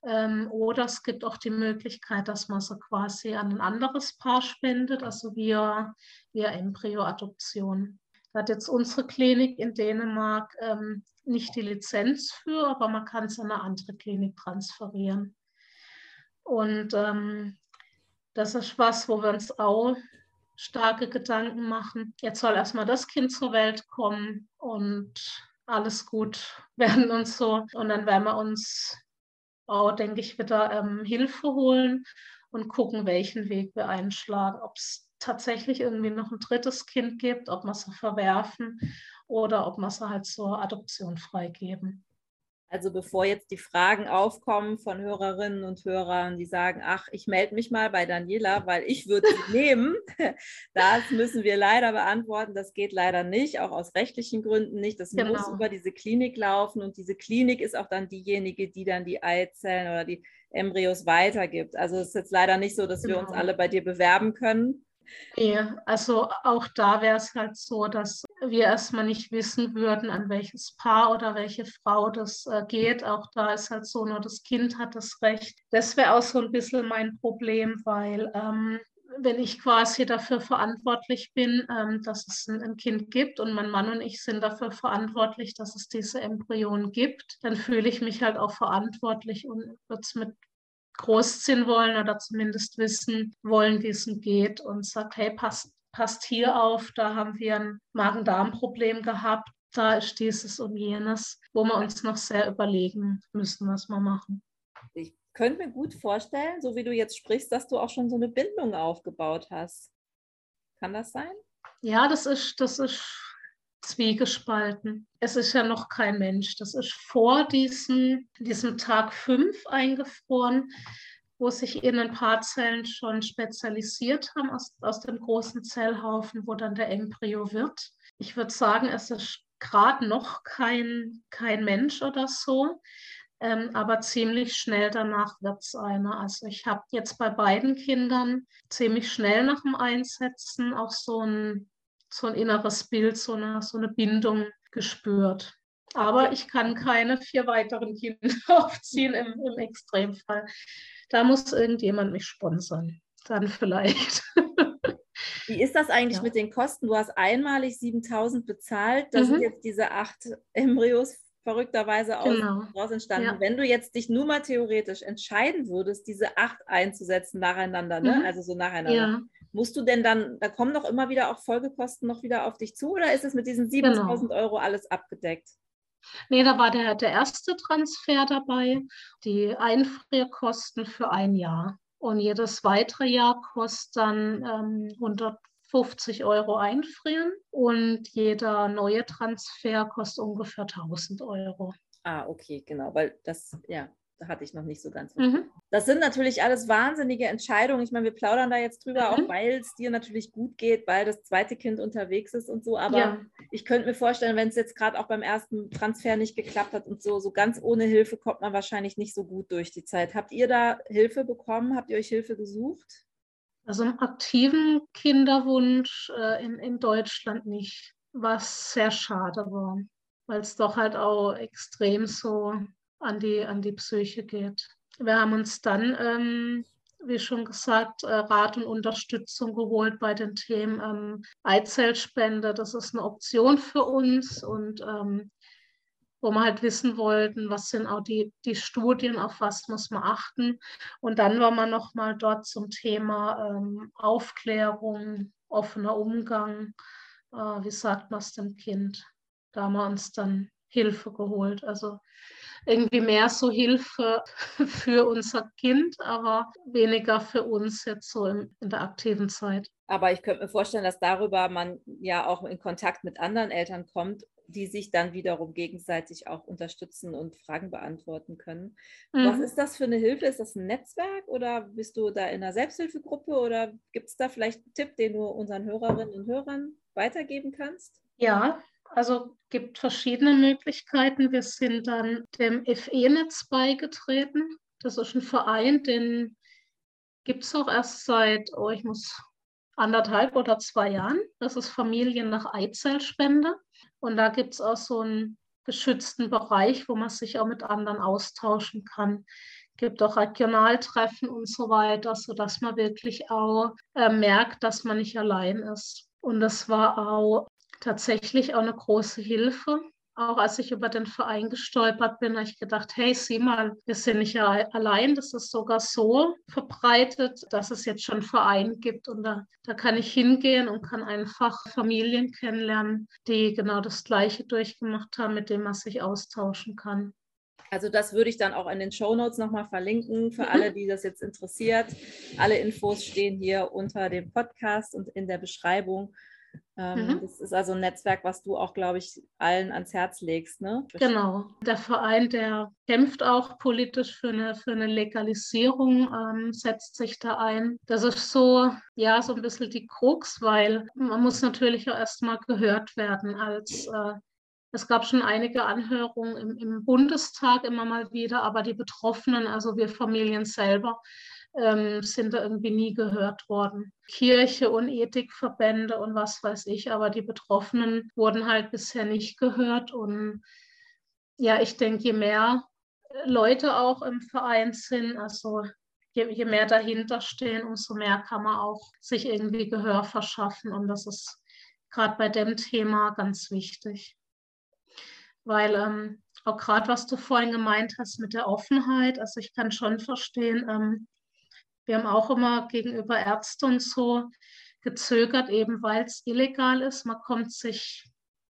C: Ähm, oder es gibt auch die Möglichkeit, dass man sie quasi an ein anderes Paar spendet, also via, via Embryoadoption. Da hat jetzt unsere Klinik in Dänemark ähm, nicht die Lizenz für, aber man kann es an eine andere Klinik transferieren. Und ähm, das ist was, wo wir uns auch starke Gedanken machen. Jetzt soll erstmal das Kind zur Welt kommen und alles gut (laughs) werden und so. Und dann werden wir uns auch, denke ich, wieder ähm, Hilfe holen und gucken, welchen Weg wir einschlagen. Ob es tatsächlich irgendwie noch ein drittes Kind gibt, ob man sie verwerfen oder ob man sie halt zur Adoption freigeben.
B: Also bevor jetzt die Fragen aufkommen von Hörerinnen und Hörern, die sagen, ach, ich melde mich mal bei Daniela, weil ich würde sie nehmen. (laughs) Das müssen wir leider beantworten. Das geht leider nicht, auch aus rechtlichen Gründen nicht. Das genau. muss über diese Klinik laufen und diese Klinik ist auch dann diejenige, die dann die Eizellen oder die Embryos weitergibt. Also es ist jetzt leider nicht so, dass genau. wir uns genau. alle bei dir bewerben können.
C: Nee, also auch da wäre es halt so, dass wir erstmal nicht wissen würden, an welches Paar oder welche Frau das äh, geht. Auch da ist halt so, nur das Kind hat das Recht. Das wäre auch so ein bisschen mein Problem, weil ähm, wenn ich quasi dafür verantwortlich bin, ähm, dass es ein, ein, Kind gibt und mein Mann und ich sind dafür verantwortlich, dass es diese Embryonen gibt, dann fühle ich mich halt auch verantwortlich und würde es mit großziehen wollen oder zumindest wissen wollen, wie es geht und sagt, hey, pass, passt hier auf, da haben wir ein Magen-Darm-Problem gehabt, da ist dieses und jenes, wo wir uns noch sehr überlegen müssen, was wir machen.
B: Ich könnte mir gut vorstellen, so wie du jetzt sprichst, dass du auch schon so eine Bindung aufgebaut hast. Kann das sein?
C: Ja, das ist, das ist zwiegespalten. Es ist ja noch kein Mensch. Das ist vor diesem, diesem Tag 5 eingefroren, wo sich in ein paar Zellen schon spezialisiert haben aus, aus dem großen Zellhaufen, wo dann der Embryo wird. Ich würde sagen, es ist gerade noch kein, kein Mensch oder so. Ähm, aber ziemlich schnell danach wird es einer. Also ich habe jetzt bei beiden Kindern ziemlich schnell nach dem Einsetzen auch so ein, so ein inneres Bild, so eine, so eine Bindung gespürt. Aber ich kann keine vier weiteren Kinder (laughs) aufziehen im, im Extremfall. Da muss irgendjemand mich sponsern. Dann vielleicht. (laughs)
B: Wie ist das eigentlich ja. mit den Kosten? Du hast einmalig 7000 bezahlt. Da mhm. sind jetzt diese acht Embryos verrückterweise aus, genau. daraus entstanden. Ja. Wenn du jetzt dich nur mal theoretisch entscheiden würdest, diese acht einzusetzen nacheinander, ne? Mhm. also so nacheinander, ja. Musst du denn dann, da kommen doch immer wieder auch Folgekosten noch wieder auf dich zu oder ist es mit diesen 7000 genau. Euro alles abgedeckt?
C: Nee, da war der, der erste Transfer dabei, die Einfrierkosten für ein Jahr. Und jedes weitere Jahr kostet dann ähm, 100 50 Euro einfrieren und jeder neue Transfer kostet ungefähr 1000 Euro.
B: Ah, okay, genau, weil das, ja, hatte ich noch nicht so ganz. Mhm. Das sind natürlich alles wahnsinnige Entscheidungen. Ich meine, wir plaudern da jetzt drüber, mhm. auch weil es dir natürlich gut geht, weil das zweite Kind unterwegs ist und so. Aber ja. ich könnte mir vorstellen, wenn es jetzt gerade auch beim ersten Transfer nicht geklappt hat und so, so ganz ohne Hilfe kommt man wahrscheinlich nicht so gut durch die Zeit. Habt ihr da Hilfe bekommen? Habt ihr euch Hilfe gesucht?
C: Also im aktiven Kinderwunsch äh, in, in Deutschland nicht, was sehr schade war, weil es doch halt auch extrem so an die, an die Psyche geht. Wir haben uns dann, ähm, wie schon gesagt, äh, Rat und Unterstützung geholt bei den Themen ähm, Eizellspende. Das ist eine Option für uns und ähm, wo wir halt wissen wollten, was sind auch die, die Studien, auf was muss man achten. Und dann waren wir nochmal dort zum Thema ähm, Aufklärung, offener Umgang, äh, wie sagt man es dem Kind. Da haben wir uns dann Hilfe geholt. Also irgendwie mehr so Hilfe (laughs) für unser Kind, aber weniger für uns jetzt so in, in der aktiven Zeit.
B: Aber ich könnte mir vorstellen, dass darüber man ja auch in Kontakt mit anderen Eltern kommt die sich dann wiederum gegenseitig auch unterstützen und Fragen beantworten können. Mhm. Was ist das für eine Hilfe? Ist das ein Netzwerk oder bist du da in einer Selbsthilfegruppe oder gibt es da vielleicht einen Tipp, den du unseren Hörerinnen und Hörern weitergeben kannst?
C: Ja, also gibt verschiedene Möglichkeiten. Wir sind dann dem FE-Netz beigetreten. Das ist ein Verein, den gibt es auch erst seit, oh, ich muss anderthalb oder zwei Jahren. Das ist Familien nach Eizellspende. Und da gibt es auch so einen geschützten Bereich, wo man sich auch mit anderen austauschen kann. Es gibt auch Regionaltreffen und so weiter, sodass man wirklich auch äh, merkt, dass man nicht allein ist. Und das war auch tatsächlich auch eine große Hilfe, auch als ich über den Verein gestolpert bin, habe ich gedacht, hey, sieh mal, wir sind nicht allein. Das ist sogar so verbreitet, dass es jetzt schon Verein gibt. Und da, da kann ich hingehen und kann einfach Familien kennenlernen, die genau das Gleiche durchgemacht haben, mit dem man sich austauschen kann.
B: Also das würde ich dann auch in den Show Notes nochmal verlinken für alle, die das jetzt interessiert. Alle Infos stehen hier unter dem Podcast und in der Beschreibung. Ähm, mhm. Das ist also ein Netzwerk, was du auch, glaube ich, allen ans Herz legst. Ne?
C: Genau. Der Verein, der kämpft auch politisch für eine, für eine Legalisierung, ähm, setzt sich da ein. Das ist so, ja, so ein bisschen die Krux, weil man muss natürlich auch erstmal gehört werden als äh, es gab schon einige Anhörungen im, im, Bundestag immer mal wieder, aber die Betroffenen, also wir Familien selber, ähm, sind da irgendwie nie gehört worden. Kirche und Ethikverbände und was weiß ich, aber die Betroffenen wurden halt bisher nicht gehört. Und ja, ich denke, je mehr Leute auch im Verein sind, also je, je mehr dahinter stehen, umso mehr kann man auch sich irgendwie Gehör verschaffen. Und das ist gerade bei dem Thema ganz wichtig. Weil ähm, auch gerade was du vorhin gemeint hast mit der Offenheit, also ich kann schon verstehen, ähm, wir haben auch immer gegenüber Ärzten und so gezögert, eben weil es illegal ist. Man kommt sich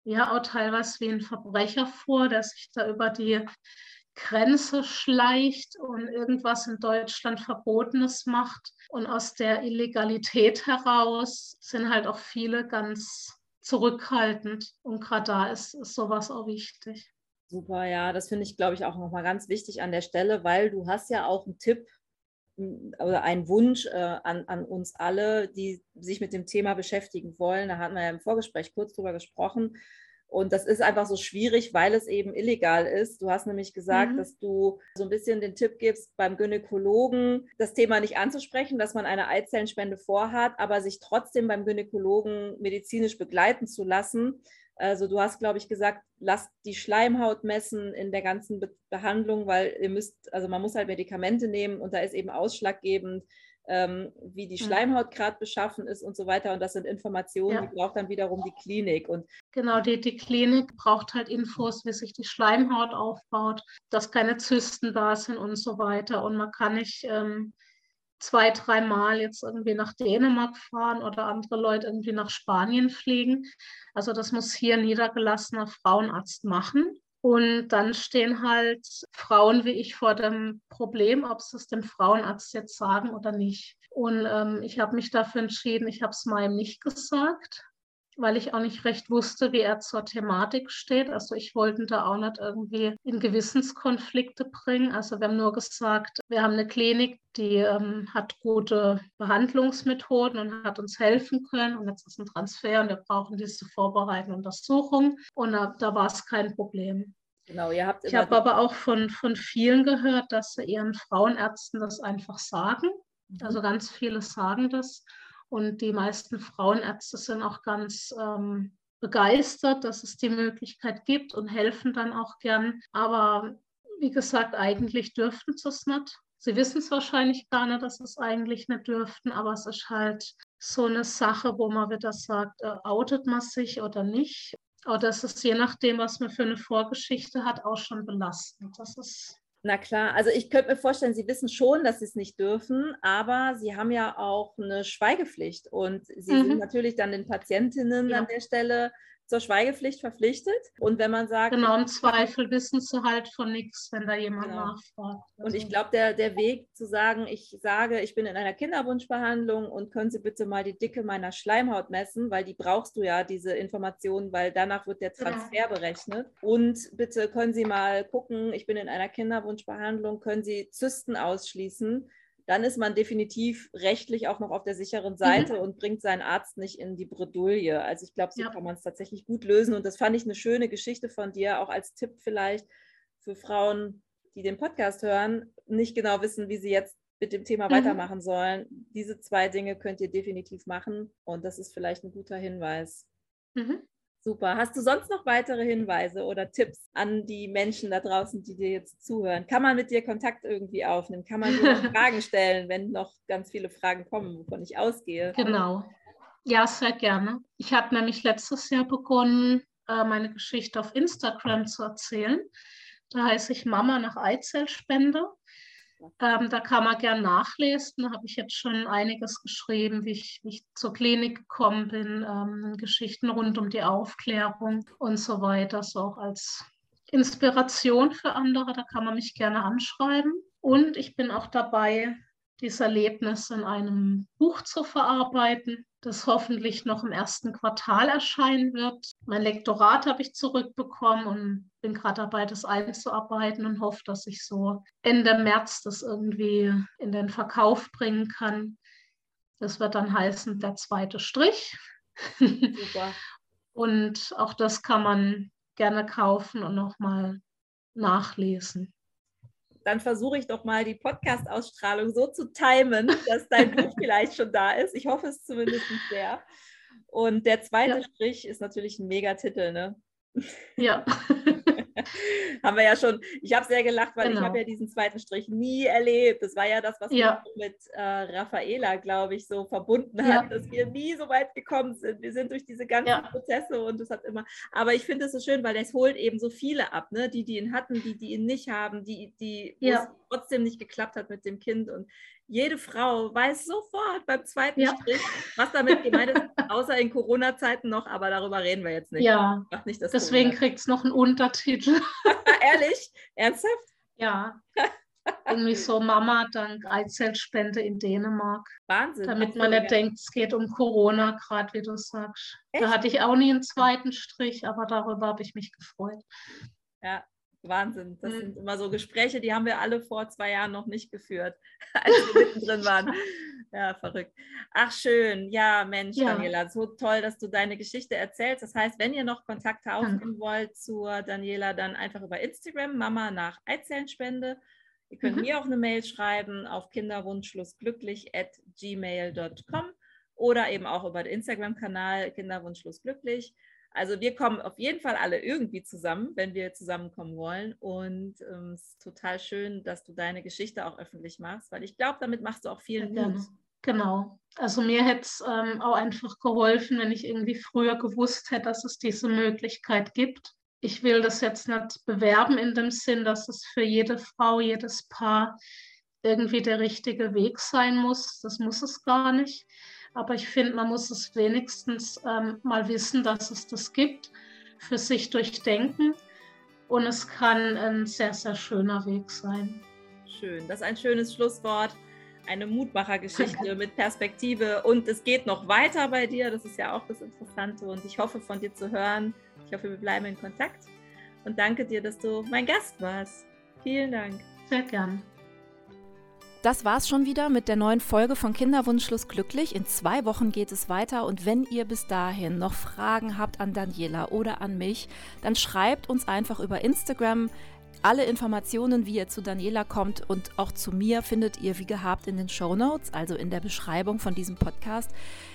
C: ja auch teilweise wie ein Verbrecher vor, der sich da über die Grenze schleicht und irgendwas in Deutschland Verbotenes macht. Und aus der Illegalität heraus sind halt auch viele ganz zurückhaltend. Und gerade da ist, ist sowas auch wichtig.
B: Super, ja, das finde ich, glaube ich, auch nochmal ganz wichtig an der Stelle, weil du hast ja auch einen Tipp oder einen Wunsch äh, an, an uns alle, die sich mit dem Thema beschäftigen wollen. Da hatten wir ja im Vorgespräch kurz drüber gesprochen. Und das ist einfach so schwierig, weil es eben illegal ist. Du hast nämlich gesagt, mhm. dass du so ein bisschen den Tipp gibst, beim Gynäkologen das Thema nicht anzusprechen, dass man eine Eizellenspende vorhat, aber sich trotzdem beim Gynäkologen medizinisch begleiten zu lassen. Also du hast, glaube ich, gesagt, lasst die Schleimhaut messen in der ganzen Be Behandlung, weil ihr müsst, also man muss halt Medikamente nehmen und da ist eben ausschlaggebend, ähm, wie die Schleimhaut gerade beschaffen ist und so weiter. Und das sind Informationen, ja. die braucht dann wiederum die Klinik. Und
C: genau, die, die Klinik braucht halt Infos, wie sich die Schleimhaut aufbaut, dass keine Zysten da sind und so weiter. Und man kann nicht ähm, zwei, dreimal jetzt irgendwie nach Dänemark fahren oder andere Leute irgendwie nach Spanien fliegen. Also das muss hier ein niedergelassener Frauenarzt machen. Und dann stehen halt Frauen wie ich vor dem Problem, ob sie es dem Frauenarzt jetzt sagen oder nicht. Und ähm, ich habe mich dafür entschieden, ich habe es meinem nicht gesagt, weil ich auch nicht recht wusste, wie er zur Thematik steht. Also ich wollte ihn da auch nicht irgendwie in Gewissenskonflikte bringen. Also wir haben nur gesagt, wir haben eine Klinik, die ähm, hat gute Behandlungsmethoden und hat uns helfen können. Und jetzt ist ein Transfer und wir brauchen diese vorbereitende Untersuchung. Und da, da war es kein Problem. Genau, ihr habt ich habe aber auch von, von vielen gehört, dass sie ihren Frauenärzten das einfach sagen. Mhm. Also ganz viele sagen das. Und die meisten Frauenärzte sind auch ganz ähm, begeistert, dass es die Möglichkeit gibt und helfen dann auch gern. Aber wie gesagt, eigentlich dürften sie es nicht. Sie wissen es wahrscheinlich gar nicht, dass sie es eigentlich nicht dürften, aber es ist halt so eine Sache, wo man wieder sagt, äh, outet man sich oder nicht. Oder es ist je nachdem, was man für eine Vorgeschichte hat, auch schon belastend. Das ist
B: na klar, also ich könnte mir vorstellen, Sie wissen schon, dass Sie es nicht dürfen, aber Sie haben ja auch eine Schweigepflicht und Sie mhm. sind natürlich dann den Patientinnen ja. an der Stelle zur Schweigepflicht verpflichtet. Und wenn man sagt.
C: Genau, im Zweifel wissen sie halt von nichts, wenn da jemand genau. nachfragt.
B: Also. Und ich glaube, der, der Weg zu sagen, ich sage, ich bin in einer Kinderwunschbehandlung und können Sie bitte mal die Dicke meiner Schleimhaut messen, weil die brauchst du ja, diese Informationen, weil danach wird der. Transfer genau. berechnet. Und bitte können Sie mal gucken, ich bin in einer Kinderwunschbehandlung, können Sie Zysten ausschließen dann ist man definitiv rechtlich auch noch auf der sicheren Seite mhm. und bringt seinen Arzt nicht in die Bredouille. Also ich glaube, so ja. kann man es tatsächlich gut lösen. Und das fand ich eine schöne Geschichte von dir, auch als Tipp vielleicht für Frauen, die den Podcast hören, nicht genau wissen, wie sie jetzt mit dem Thema mhm. weitermachen sollen. Diese zwei Dinge könnt ihr definitiv machen und das ist vielleicht ein guter Hinweis. Mhm. Super. Hast du sonst noch weitere Hinweise oder Tipps an die Menschen da draußen, die dir jetzt zuhören? Kann man mit dir Kontakt irgendwie aufnehmen? Kann man dir (laughs) Fragen stellen, wenn noch ganz viele Fragen kommen, wovon ich ausgehe?
C: Genau. Ja, sehr gerne. Ich habe nämlich letztes Jahr begonnen, äh, meine Geschichte auf Instagram zu erzählen. Da heiße ich Mama nach Eizellspende. Ähm, da kann man gern nachlesen. Da habe ich jetzt schon einiges geschrieben, wie ich, wie ich zur Klinik gekommen bin, ähm, Geschichten rund um die Aufklärung und so weiter, so auch als Inspiration für andere. Da kann man mich gerne anschreiben. Und ich bin auch dabei, dieses Erlebnis in einem Buch zu verarbeiten, das hoffentlich noch im ersten Quartal erscheinen wird. Mein Lektorat habe ich zurückbekommen und bin gerade dabei, das einzuarbeiten und hoffe, dass ich so Ende März das irgendwie in den Verkauf bringen kann. Das wird dann heißen, der zweite Strich. Super. (laughs) und auch das kann man gerne kaufen und nochmal nachlesen
B: dann versuche ich doch mal die Podcast-Ausstrahlung so zu timen, dass dein Buch (laughs) vielleicht schon da ist. Ich hoffe es zumindest sehr. Und der zweite ja. Strich ist natürlich ein Megatitel, ne?
C: Ja. (laughs) (laughs)
B: haben wir ja schon, ich habe sehr gelacht, weil genau. ich habe ja diesen zweiten Strich nie erlebt. Das war ja das, was ja. mich mit äh, Raffaela, glaube ich, so verbunden ja. hat, dass wir nie so weit gekommen sind. Wir sind durch diese ganzen ja. Prozesse und es hat immer, aber ich finde es so schön, weil es holt eben so viele ab, ne? die, die ihn hatten, die, die ihn nicht haben, die, die trotzdem nicht geklappt hat mit dem Kind. Und jede Frau weiß sofort beim zweiten ja. Strich, was damit gemeint ist, außer in Corona-Zeiten noch, aber darüber reden wir jetzt nicht.
C: Ja, nicht deswegen kriegt es noch einen Untertitel. (laughs)
B: Ehrlich? Ernsthaft?
C: Ja. Irgendwie so Mama dank Eizellspende in Dänemark.
B: Wahnsinn.
C: Damit man nicht denkt, es geht um Corona, gerade wie du sagst. Echt? Da hatte ich auch nie einen zweiten Strich, aber darüber habe ich mich gefreut.
B: Ja, Wahnsinn. Das mhm. sind immer so Gespräche, die haben wir alle vor zwei Jahren noch nicht geführt, (laughs) als wir mittendrin waren. (laughs) Ja, verrückt. Ach, schön. Ja, Mensch, ja. Daniela, so toll, dass du deine Geschichte erzählst. Das heißt, wenn ihr noch Kontakt aufnehmen wollt zur Daniela, dann einfach über Instagram, Mama nach Eizellenspende. Ihr könnt mhm. mir auch eine Mail schreiben auf kinderwunschschlussglücklich at gmail.com oder eben auch über den Instagram-Kanal kinderwunschschlussglücklich. Also wir kommen auf jeden Fall alle irgendwie zusammen, wenn wir zusammenkommen wollen. Und ähm, es ist total schön, dass du deine Geschichte auch öffentlich machst, weil ich glaube, damit machst du auch vielen
C: ja, Mut. Genau. Also mir hätte es ähm, auch einfach geholfen, wenn ich irgendwie früher gewusst hätte, dass es diese Möglichkeit gibt. Ich will das jetzt nicht bewerben in dem Sinn, dass es für jede Frau, jedes Paar irgendwie der richtige Weg sein muss. Das muss es gar nicht. Aber ich finde, man muss es wenigstens ähm, mal wissen, dass es das gibt, für sich durchdenken. Und es kann ein sehr, sehr schöner Weg sein.
B: Schön, das ist ein schönes Schlusswort. Eine Mutmachergeschichte mit Perspektive. Und es geht noch weiter bei dir. Das ist ja auch das Interessante. Und ich hoffe, von dir zu hören. Ich hoffe, wir bleiben in Kontakt. Und danke dir, dass du mein Gast warst. Vielen Dank.
C: Sehr gern.
A: Das war's schon wieder mit der neuen Folge von Kinderwunschschluss glücklich. In zwei Wochen geht es weiter und wenn ihr bis dahin noch Fragen habt an Daniela oder an mich, dann schreibt uns einfach über Instagram. Alle Informationen, wie ihr zu Daniela kommt und auch zu mir, findet ihr wie gehabt in den Show Notes, also in der Beschreibung von diesem Podcast.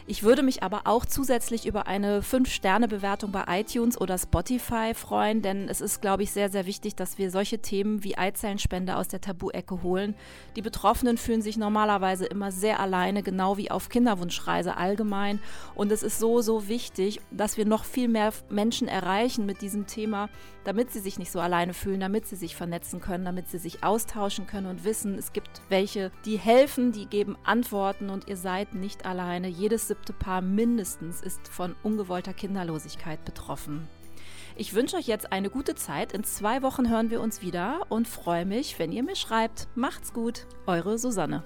A: Ich würde mich aber auch zusätzlich über eine 5-Sterne-Bewertung bei iTunes oder Spotify freuen, denn es ist, glaube ich, sehr, sehr wichtig, dass wir solche Themen wie Eizellenspende aus der Tabu-Ecke holen. Die Betroffenen fühlen sich normalerweise immer sehr alleine, genau wie auf Kinderwunschreise allgemein. Und es ist so, so wichtig, dass wir noch viel mehr Menschen erreichen mit diesem Thema, damit sie sich nicht so alleine fühlen, damit sie sich vernetzen können, damit sie sich austauschen können und wissen, es gibt welche, die helfen, die geben Antworten und ihr seid nicht alleine. Jedes siebte Paar mindestens ist von ungewollter Kinderlosigkeit betroffen. Ich wünsche euch jetzt eine gute Zeit. In zwei Wochen hören wir uns wieder und freue mich, wenn ihr mir schreibt. Macht's gut, eure Susanne.